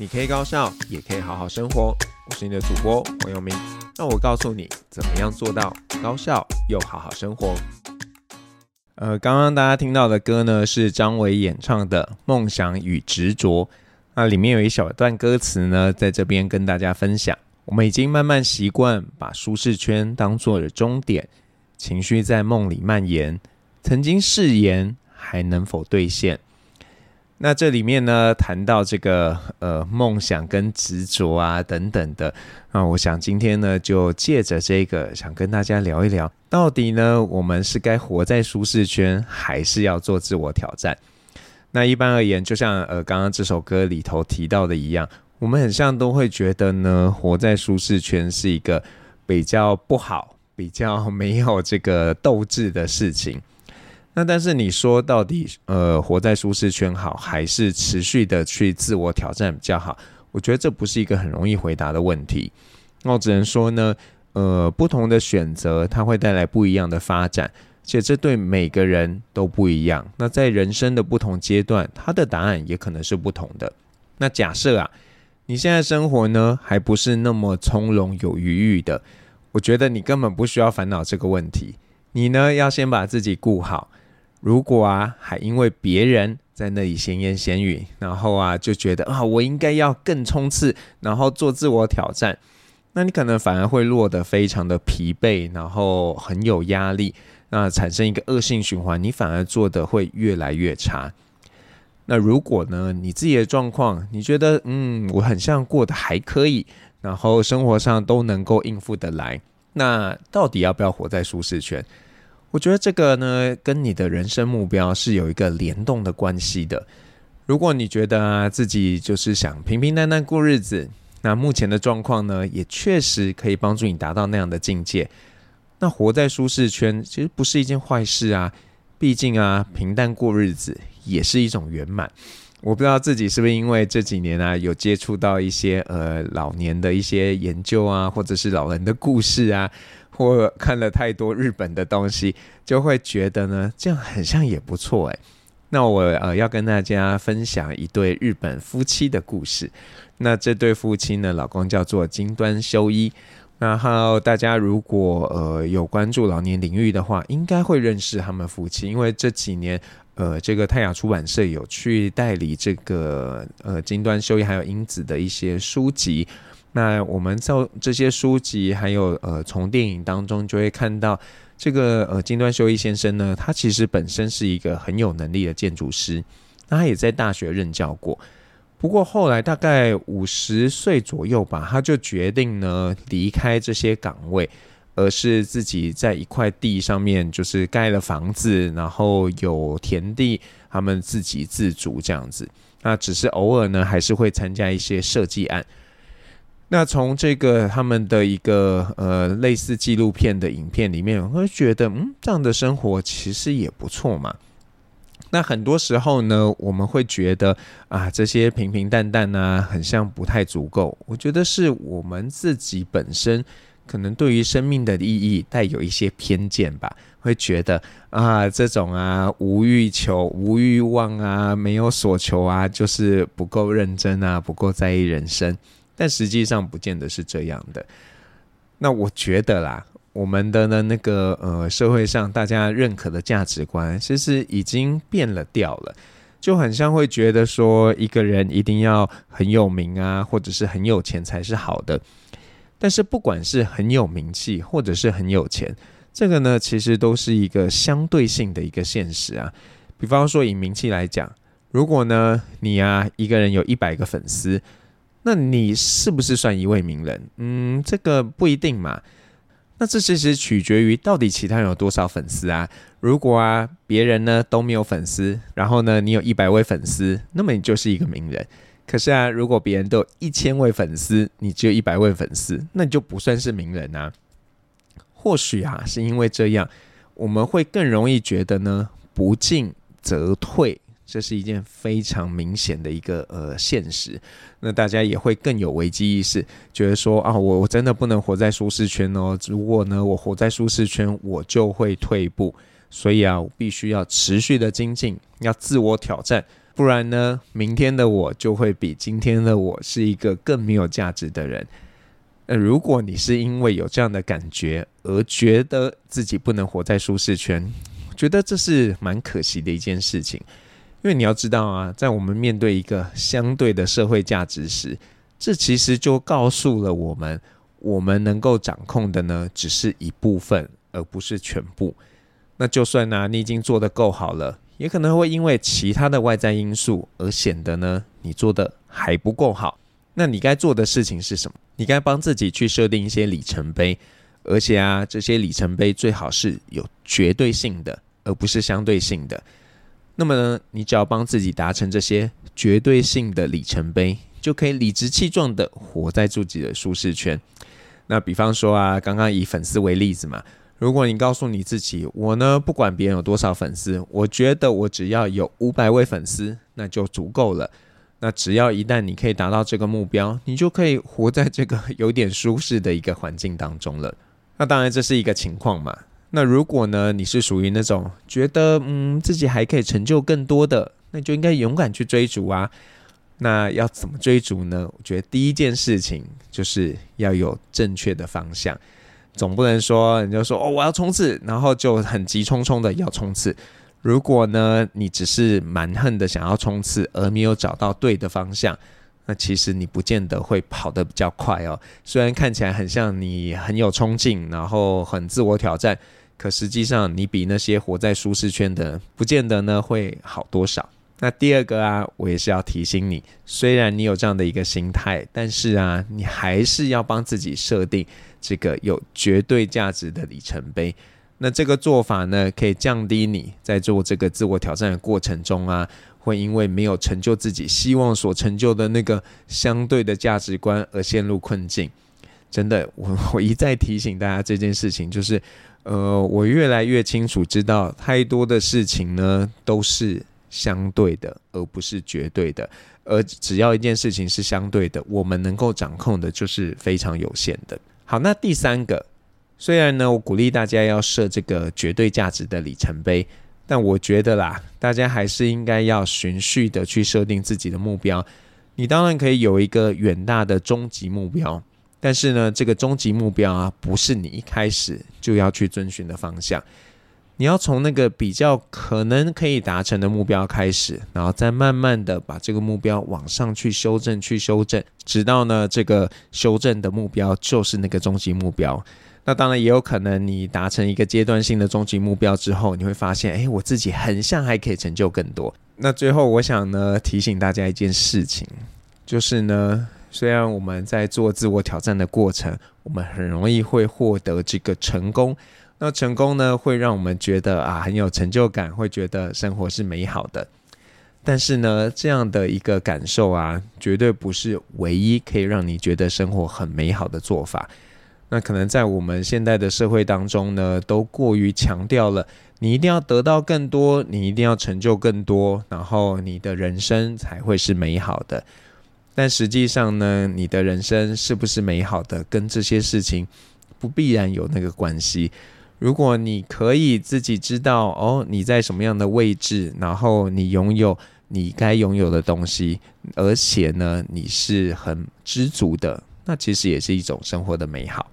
你可以高效，也可以好好生活。我是你的主播黄友明，让我告诉你怎么样做到高效又好好生活。呃，刚刚大家听到的歌呢，是张伟演唱的《梦想与执着》。那里面有一小段歌词呢，在这边跟大家分享。我们已经慢慢习惯把舒适圈当做了终点，情绪在梦里蔓延，曾经誓言还能否兑现？那这里面呢，谈到这个呃梦想跟执着啊等等的，那我想今天呢就借着这个，想跟大家聊一聊，到底呢我们是该活在舒适圈，还是要做自我挑战？那一般而言，就像呃刚刚这首歌里头提到的一样，我们很像都会觉得呢，活在舒适圈是一个比较不好、比较没有这个斗志的事情。那但是你说到底，呃，活在舒适圈好，还是持续的去自我挑战比较好？我觉得这不是一个很容易回答的问题。那我只能说呢，呃，不同的选择它会带来不一样的发展，且这对每个人都不一样。那在人生的不同阶段，它的答案也可能是不同的。那假设啊，你现在生活呢还不是那么从容有余裕的，我觉得你根本不需要烦恼这个问题。你呢要先把自己顾好。如果啊，还因为别人在那里闲言闲语，然后啊就觉得啊，我应该要更冲刺，然后做自我挑战，那你可能反而会落得非常的疲惫，然后很有压力，那产生一个恶性循环，你反而做得会越来越差。那如果呢，你自己的状况，你觉得嗯，我很像过得还可以，然后生活上都能够应付得来，那到底要不要活在舒适圈？我觉得这个呢，跟你的人生目标是有一个联动的关系的。如果你觉得，自己就是想平平淡淡过日子，那目前的状况呢，也确实可以帮助你达到那样的境界。那活在舒适圈其实不是一件坏事啊，毕竟啊，平淡过日子也是一种圆满。我不知道自己是不是因为这几年啊，有接触到一些呃老年的一些研究啊，或者是老人的故事啊。或看了太多日本的东西，就会觉得呢，这样很像也不错诶。那我呃要跟大家分享一对日本夫妻的故事。那这对夫妻呢，老公叫做金端修一。然后大家如果呃有关注老年领域的话，应该会认识他们夫妻，因为这几年呃这个泰雅出版社有去代理这个呃金端修一还有英子的一些书籍。那我们在这些书籍，还有呃，从电影当中就会看到这个呃，金端修一先生呢，他其实本身是一个很有能力的建筑师，那他也在大学任教过。不过后来大概五十岁左右吧，他就决定呢离开这些岗位，而是自己在一块地上面就是盖了房子，然后有田地，他们自给自足这样子。那只是偶尔呢，还是会参加一些设计案。那从这个他们的一个呃类似纪录片的影片里面，我会觉得，嗯，这样的生活其实也不错嘛。那很多时候呢，我们会觉得啊，这些平平淡淡啊，很像不太足够。我觉得是我们自己本身可能对于生命的意义带有一些偏见吧，会觉得啊，这种啊无欲求、无欲望啊，没有所求啊，就是不够认真啊，不够在意人生。但实际上不见得是这样的。那我觉得啦，我们的呢那个呃社会上大家认可的价值观，其实已经变了调了，就很像会觉得说一个人一定要很有名啊，或者是很有钱才是好的。但是不管是很有名气，或者是很有钱，这个呢其实都是一个相对性的一个现实啊。比方说以名气来讲，如果呢你啊一个人有一百个粉丝。那你是不是算一位名人？嗯，这个不一定嘛。那这其实取决于到底其他人有多少粉丝啊。如果啊别人呢都没有粉丝，然后呢你有一百位粉丝，那么你就是一个名人。可是啊，如果别人都有一千位粉丝，你只有一百位粉丝，那你就不算是名人啊。或许啊是因为这样，我们会更容易觉得呢不进则退。这是一件非常明显的一个呃现实，那大家也会更有危机意识，觉得说啊，我我真的不能活在舒适圈哦，如果呢我活在舒适圈，我就会退步，所以啊，我必须要持续的精进，要自我挑战，不然呢，明天的我就会比今天的我是一个更没有价值的人。呃，如果你是因为有这样的感觉而觉得自己不能活在舒适圈，觉得这是蛮可惜的一件事情。因为你要知道啊，在我们面对一个相对的社会价值时，这其实就告诉了我们，我们能够掌控的呢，只是一部分，而不是全部。那就算呢、啊，你已经做得够好了，也可能会因为其他的外在因素而显得呢，你做得还不够好。那你该做的事情是什么？你该帮自己去设定一些里程碑，而且啊，这些里程碑最好是有绝对性的，而不是相对性的。那么呢，你只要帮自己达成这些绝对性的里程碑，就可以理直气壮的活在自己的舒适圈。那比方说啊，刚刚以粉丝为例子嘛，如果你告诉你自己，我呢不管别人有多少粉丝，我觉得我只要有五百位粉丝，那就足够了。那只要一旦你可以达到这个目标，你就可以活在这个有点舒适的一个环境当中了。那当然这是一个情况嘛。那如果呢，你是属于那种觉得嗯自己还可以成就更多的，那就应该勇敢去追逐啊。那要怎么追逐呢？我觉得第一件事情就是要有正确的方向，总不能说你就说哦我要冲刺，然后就很急匆匆的要冲刺。如果呢你只是蛮横的想要冲刺，而没有找到对的方向，那其实你不见得会跑得比较快哦。虽然看起来很像你很有冲劲，然后很自我挑战。可实际上，你比那些活在舒适圈的，不见得呢会好多少。那第二个啊，我也是要提醒你，虽然你有这样的一个心态，但是啊，你还是要帮自己设定这个有绝对价值的里程碑。那这个做法呢，可以降低你在做这个自我挑战的过程中啊，会因为没有成就自己希望所成就的那个相对的价值观而陷入困境。真的，我我一再提醒大家这件事情，就是。呃，我越来越清楚知道，太多的事情呢都是相对的，而不是绝对的。而只要一件事情是相对的，我们能够掌控的就是非常有限的。好，那第三个，虽然呢，我鼓励大家要设这个绝对价值的里程碑，但我觉得啦，大家还是应该要循序的去设定自己的目标。你当然可以有一个远大的终极目标。但是呢，这个终极目标啊，不是你一开始就要去遵循的方向。你要从那个比较可能可以达成的目标开始，然后再慢慢的把这个目标往上去修正，去修正，直到呢这个修正的目标就是那个终极目标。那当然也有可能，你达成一个阶段性的终极目标之后，你会发现，哎，我自己很像还可以成就更多。那最后，我想呢提醒大家一件事情，就是呢。虽然我们在做自我挑战的过程，我们很容易会获得这个成功。那成功呢，会让我们觉得啊很有成就感，会觉得生活是美好的。但是呢，这样的一个感受啊，绝对不是唯一可以让你觉得生活很美好的做法。那可能在我们现在的社会当中呢，都过于强调了你一定要得到更多，你一定要成就更多，然后你的人生才会是美好的。但实际上呢，你的人生是不是美好的，跟这些事情不必然有那个关系。如果你可以自己知道哦，你在什么样的位置，然后你拥有你该拥有的东西，而且呢，你是很知足的，那其实也是一种生活的美好。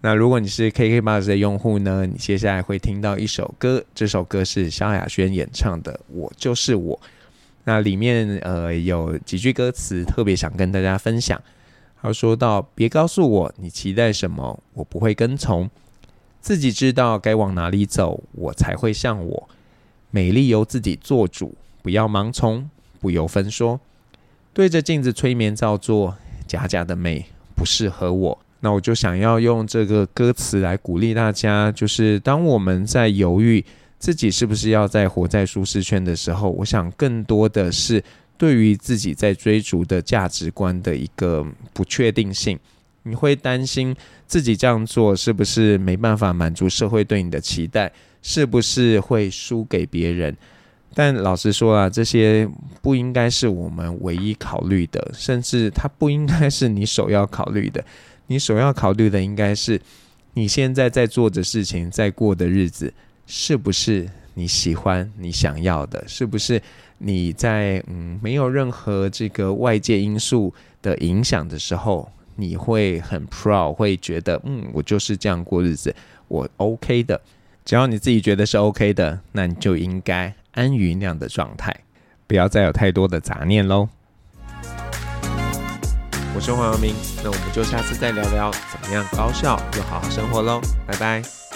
那如果你是 KKBOX 的用户呢，你接下来会听到一首歌，这首歌是萧亚轩演唱的《我就是我》。那里面呃有几句歌词特别想跟大家分享，他说到：“别告诉我你期待什么，我不会跟从，自己知道该往哪里走，我才会像我。美丽由自己做主，不要盲从，不由分说。对着镜子催眠造作，假假的美不适合我。”那我就想要用这个歌词来鼓励大家，就是当我们在犹豫。自己是不是要在活在舒适圈的时候，我想更多的是对于自己在追逐的价值观的一个不确定性。你会担心自己这样做是不是没办法满足社会对你的期待，是不是会输给别人？但老实说啊，这些不应该是我们唯一考虑的，甚至它不应该是你首要考虑的。你首要考虑的应该是你现在在做的事情，在过的日子。是不是你喜欢、你想要的？是不是你在嗯没有任何这个外界因素的影响的时候，你会很 proud，会觉得嗯，我就是这样过日子，我 OK 的。只要你自己觉得是 OK 的，那你就应该安于那样的状态，不要再有太多的杂念喽。我是黄阳明，那我们就下次再聊聊怎么样高效又好好生活喽，拜拜。